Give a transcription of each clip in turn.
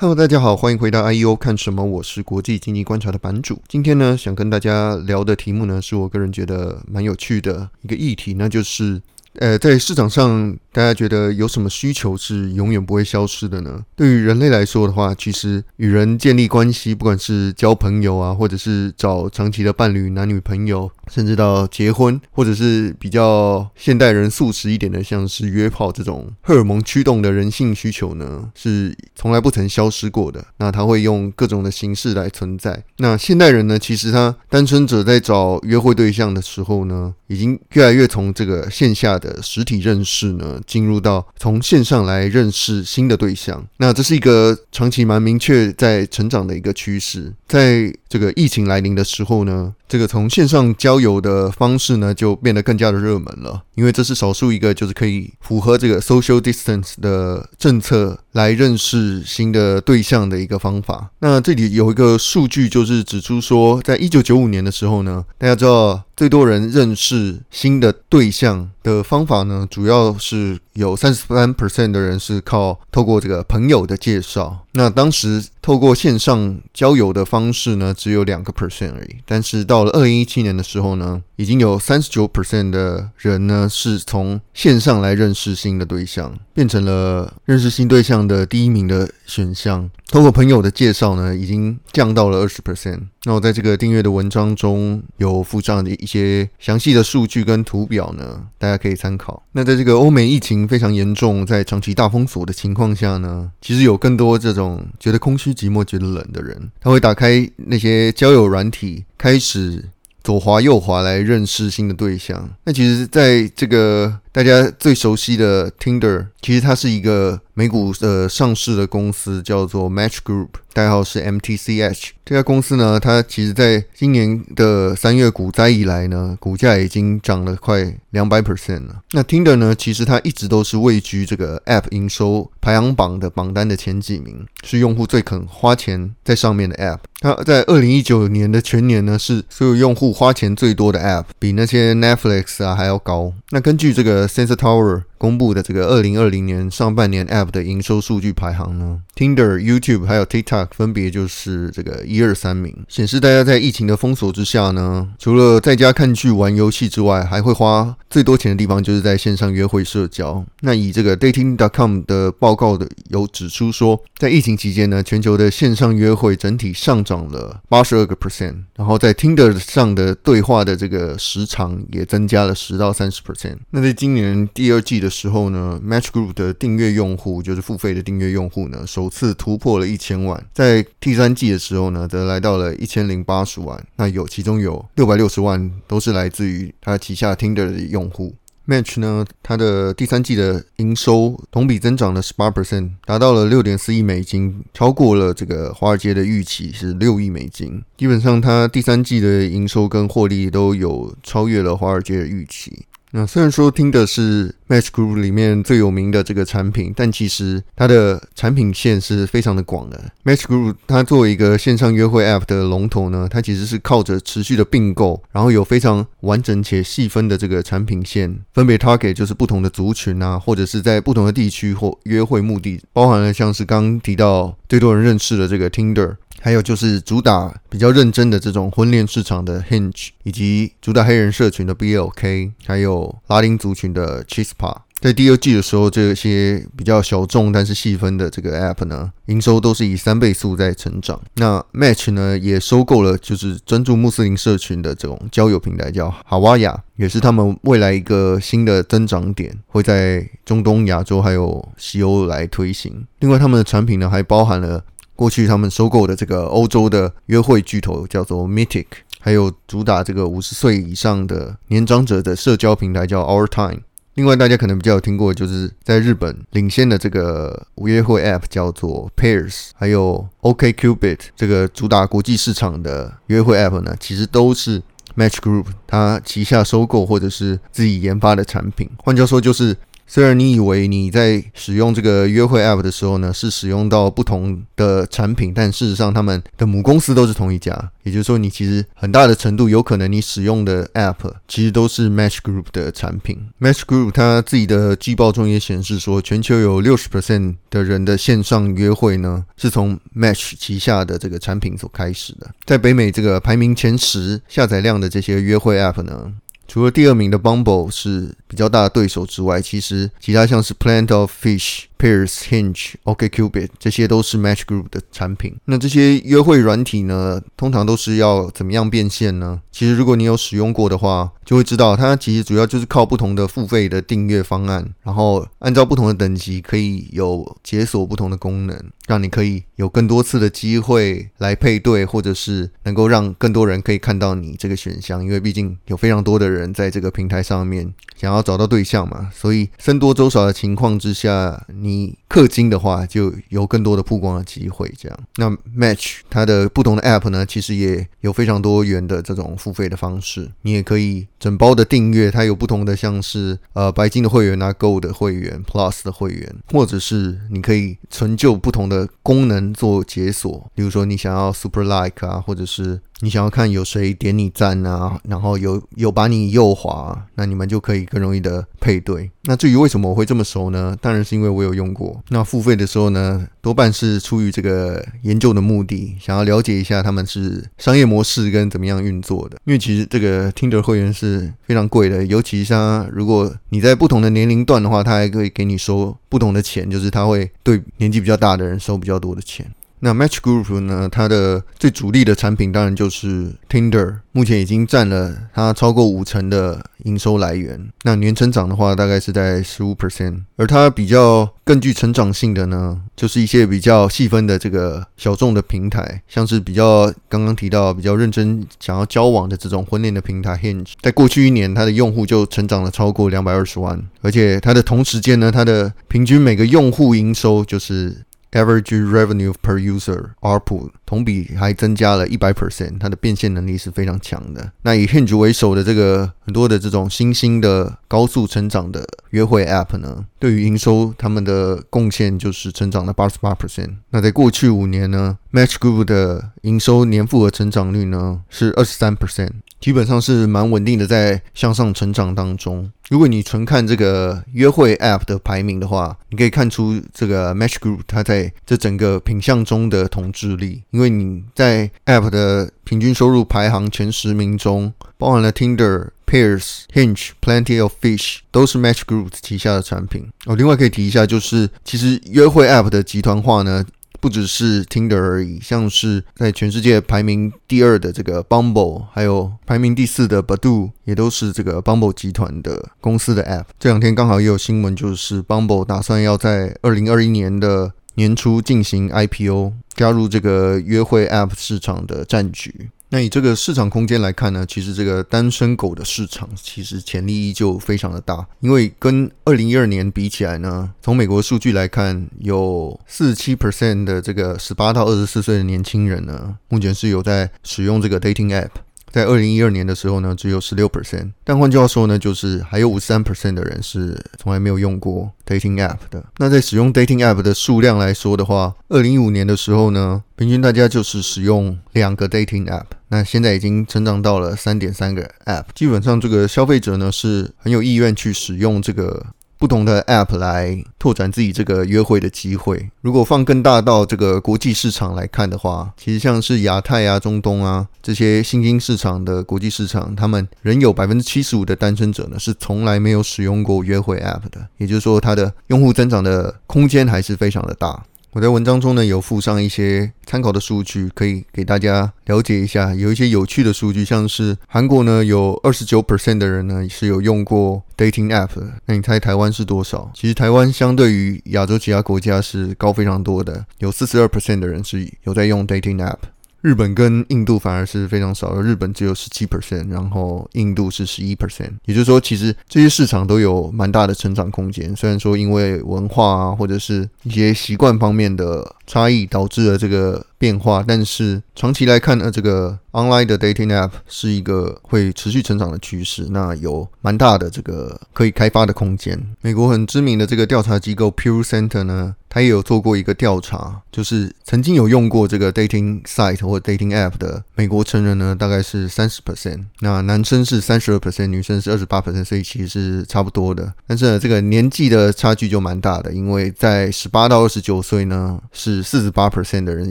Hello，大家好，欢迎回到 IEO 看什么？我是国际经济观察的版主。今天呢，想跟大家聊的题目呢，是我个人觉得蛮有趣的一个议题，那就是。呃，在市场上，大家觉得有什么需求是永远不会消失的呢？对于人类来说的话，其实与人建立关系，不管是交朋友啊，或者是找长期的伴侣、男女朋友，甚至到结婚，或者是比较现代人素食一点的，像是约炮这种荷尔蒙驱动的人性需求呢，是从来不曾消失过的。那它会用各种的形式来存在。那现代人呢，其实他单身者在找约会对象的时候呢，已经越来越从这个线下的。实体认识呢，进入到从线上来认识新的对象，那这是一个长期蛮明确在成长的一个趋势。在这个疫情来临的时候呢，这个从线上交友的方式呢，就变得更加的热门了，因为这是少数一个就是可以符合这个 social distance 的政策来认识新的对象的一个方法。那这里有一个数据，就是指出说，在一九九五年的时候呢，大家知道最多人认识新的对象的方法呢，主要是有三十三 percent 的人是靠透过这个朋友的介绍。那当时透过线上交友的方式呢，只有两个 percent 而已。但是到了二零一七年的时候呢，已经有三十九 percent 的人呢是从线上来认识新的对象，变成了认识新对象的第一名的选项。通过朋友的介绍呢，已经降到了二十 percent。那我在这个订阅的文章中有附上的一些详细的数据跟图表呢，大家可以参考。那在这个欧美疫情非常严重，在长期大封锁的情况下呢，其实有更多这种觉得空虚、寂寞、觉得冷的人，他会打开那些交友软体，开始。左滑右滑来认识新的对象。那其实，在这个大家最熟悉的 Tinder，其实它是一个美股的上市的公司，叫做 Match Group，代号是 MTCH。这家公司呢，它其实在今年的三月股灾以来呢，股价已经涨了快两百 percent 了。那 Tinder 呢，其实它一直都是位居这个 App 营收排行榜的榜单的前几名，是用户最肯花钱在上面的 App。它在二零一九年的全年呢，是所有用户花钱最多的 App，比那些 Netflix 啊还要高。那根据这个 Sensor Tower 公布的这个二零二零年上半年 App 的营收数据排行呢，Tinder、YouTube 还有 TikTok 分别就是这个一二三名，显示大家在疫情的封锁之下呢，除了在家看剧、玩游戏之外，还会花最多钱的地方就是在线上约会社交。那以这个 Dating.com 的报告的有指出说，在疫情期间呢，全球的线上约会整体上涨了八十二个 percent，然后在 Tinder 上的对话的这个时长也增加了十到三十 percent。那在今年第二季的的时候呢，Match Group 的订阅用户就是付费的订阅用户呢，首次突破了一千万。在第三季的时候呢，则来到了一千零八十万。那有其中有六百六十万都是来自于他旗下 Tinder 的用户。Match 呢，它的第三季的营收同比增长了十八 percent，达到了六点四亿美金，超过了这个华尔街的预期是六亿美金。基本上，它第三季的营收跟获利都有超越了华尔街的预期。那虽然说听的是 Match Group 里面最有名的这个产品，但其实它的产品线是非常的广的。Match Group 它作为一个线上约会 App 的龙头呢，它其实是靠着持续的并购，然后有非常完整且细分的这个产品线，分别 target 就是不同的族群啊，或者是在不同的地区或约会目的，包含了像是刚刚提到最多人认识的这个 Tinder。还有就是主打比较认真的这种婚恋市场的 Hinge，以及主打黑人社群的 BLK，还有拉丁族群的 Chispa。在第二季的时候，这些比较小众但是细分的这个 App 呢，营收都是以三倍速在成长。那 Match 呢，也收购了就是专注穆斯林社群的这种交友平台，叫 Hawaya，也是他们未来一个新的增长点，会在中东、亚洲还有西欧来推行。另外，他们的产品呢，还包含了。过去他们收购的这个欧洲的约会巨头叫做 Meetic，还有主打这个五十岁以上的年长者的社交平台叫 Our Time。另外，大家可能比较有听过，就是在日本领先的这个约会 App 叫做 Pairs，还有 OkCupid 这个主打国际市场的约会 App 呢，其实都是 Match Group 它旗下收购或者是自己研发的产品。换句话说，就是虽然你以为你在使用这个约会 App 的时候呢，是使用到不同的产品，但事实上他们的母公司都是同一家。也就是说，你其实很大的程度有可能你使用的 App 其实都是 Match Group 的产品。Match Group 它自己的季报中也显示说，全球有六十 percent 的人的线上约会呢，是从 Match 旗下的这个产品所开始的。在北美这个排名前十下载量的这些约会 App 呢，除了第二名的 Bumble 是比较大的对手之外，其实其他像是 Plant of Fish。Pairs、Hinge、OkCupid 这些都是 Match Group 的产品。那这些约会软体呢，通常都是要怎么样变现呢？其实如果你有使用过的话，就会知道它其实主要就是靠不同的付费的订阅方案，然后按照不同的等级可以有解锁不同的功能，让你可以有更多次的机会来配对，或者是能够让更多人可以看到你这个选项。因为毕竟有非常多的人在这个平台上面想要找到对象嘛，所以僧多粥少的情况之下，你你氪金的话，就有更多的曝光的机会。这样，那 Match 它的不同的 App 呢，其实也有非常多元的这种付费的方式。你也可以整包的订阅，它有不同的，像是呃白金的会员啊、Gold 的会员、Plus 的会员，或者是你可以成就不同的功能做解锁。比如说你想要 Super Like 啊，或者是。你想要看有谁点你赞啊，然后有有把你右滑，那你们就可以更容易的配对。那至于为什么我会这么熟呢？当然是因为我有用过。那付费的时候呢，多半是出于这个研究的目的，想要了解一下他们是商业模式跟怎么样运作的。因为其实这个 Tinder 会员是非常贵的，尤其像如果你在不同的年龄段的话，他还可以给你收不同的钱，就是他会对年纪比较大的人收比较多的钱。那 Match Group 呢，它的最主力的产品当然就是 Tinder，目前已经占了它超过五成的营收来源。那年成长的话，大概是在十五 percent。而它比较更具成长性的呢，就是一些比较细分的这个小众的平台，像是比较刚刚提到比较认真想要交往的这种婚恋的平台 Hinge，在过去一年它的用户就成长了超过两百二十万，而且它的同时间呢，它的平均每个用户营收就是。Average revenue per user（ARPU） 同比还增加了一百 percent，它的变现能力是非常强的。那以 Hinge 为首的这个很多的这种新兴的高速成长的约会 App 呢，对于营收他们的贡献就是成长了八十八 percent。那在过去五年呢，Match Group 的营收年复合成长率呢是二十三 percent。基本上是蛮稳定的，在向上成长当中。如果你纯看这个约会 App 的排名的话，你可以看出这个 Match Group 它在这整个品项中的统治力。因为你在 App 的平均收入排行前十名中，包含了 Tinder、Pairs、Hinge、Plenty of Fish，都是 Match Group 旗下的产品。哦，另外可以提一下，就是其实约会 App 的集团化呢。不只是 Tinder 而已，像是在全世界排名第二的这个 Bumble，还有排名第四的 Badoo，也都是这个 Bumble 集团的公司的 App。这两天刚好也有新闻，就是 Bumble 打算要在二零二一年的年初进行 IPO，加入这个约会 App 市场的战局。那以这个市场空间来看呢，其实这个单身狗的市场其实潜力依旧非常的大，因为跟二零一二年比起来呢，从美国数据来看，有四十七 percent 的这个十八到二十四岁的年轻人呢，目前是有在使用这个 dating app。在二零一二年的时候呢，只有十六 percent，但换句话说呢，就是还有五十三 percent 的人是从来没有用过 dating app 的。那在使用 dating app 的数量来说的话，二零一五年的时候呢，平均大家就是使用两个 dating app，那现在已经成长到了三点三个 app，基本上这个消费者呢是很有意愿去使用这个。不同的 App 来拓展自己这个约会的机会。如果放更大到这个国际市场来看的话，其实像是亚太啊、中东啊这些新兴市场的国际市场，他们仍有百分之七十五的单身者呢是从来没有使用过约会 App 的。也就是说，它的用户增长的空间还是非常的大。我在文章中呢有附上一些参考的数据，可以给大家了解一下。有一些有趣的数据，像是韩国呢有二十九 percent 的人呢是有用过 dating app。那你猜台湾是多少？其实台湾相对于亚洲其他国家是高非常多的，有四十二 percent 的人是有在用 dating app。日本跟印度反而是非常少的，日本只有十七 percent，然后印度是十一 percent。也就是说，其实这些市场都有蛮大的成长空间。虽然说因为文化啊，或者是一些习惯方面的差异导致了这个变化，但是长期来看呢，这个 online 的 dating app 是一个会持续成长的趋势，那有蛮大的这个可以开发的空间。美国很知名的这个调查机构 Pew Center 呢，他也有做过一个调查，就是曾经有用过这个 dating site 或 dating app 的美国成人呢，大概是三十 percent，那男生是三十二 percent，女生是二十八 percent，所以其实是差不多的。但是呢，这个年纪的差距就蛮大的，因为在十八到二十九岁呢是。四十八 percent 的人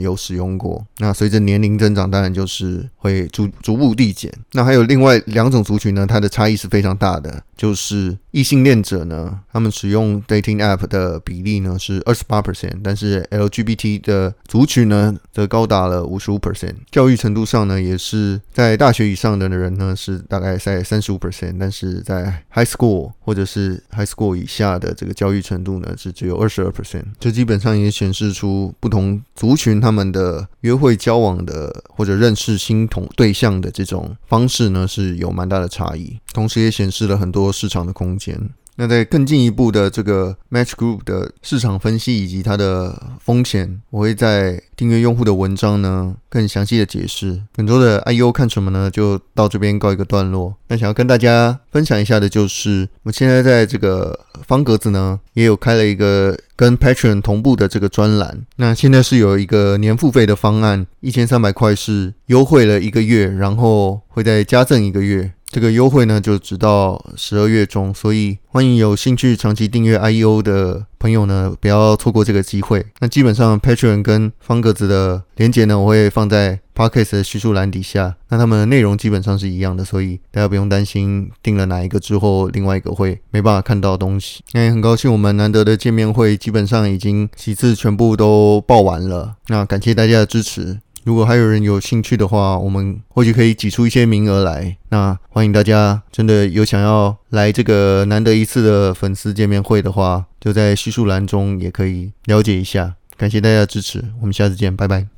有使用过，那随着年龄增长，当然就是会逐逐步递减。那还有另外两种族群呢，它的差异是非常大的，就是异性恋者呢，他们使用 dating app 的比例呢是二十八 percent，但是 LGBT 的族群呢则高达了五十五 percent。教育程度上呢，也是在大学以上的人呢是大概在三十五 percent，但是在 high school 或者是 high school 以下的这个教育程度呢是只有二十二 percent。这基本上也显示出。不同族群他们的约会交往的或者认识新同对象的这种方式呢，是有蛮大的差异，同时也显示了很多市场的空间。那在更进一步的这个 Match Group 的市场分析以及它的风险，我会在订阅用户的文章呢更详细的解释。本周的 I U 看什么呢？就到这边告一个段落。那想要跟大家分享一下的就是，我现在在这个方格子呢也有开了一个跟 Patreon 同步的这个专栏。那现在是有一个年付费的方案，一千三百块是优惠了一个月，然后会再加赠一个月。这个优惠呢，就直到十二月中，所以欢迎有兴趣长期订阅 IEO 的朋友呢，不要错过这个机会。那基本上 Patreon 跟方格子的连接呢，我会放在 Podcast 的叙述栏底下。那他们的内容基本上是一样的，所以大家不用担心订了哪一个之后，另外一个会没办法看到东西。那也很高兴，我们难得的见面会基本上已经几次全部都报完了。那感谢大家的支持。如果还有人有兴趣的话，我们或许可以挤出一些名额来。那欢迎大家，真的有想要来这个难得一次的粉丝见面会的话，就在叙述栏中也可以了解一下。感谢大家的支持，我们下次见，拜拜。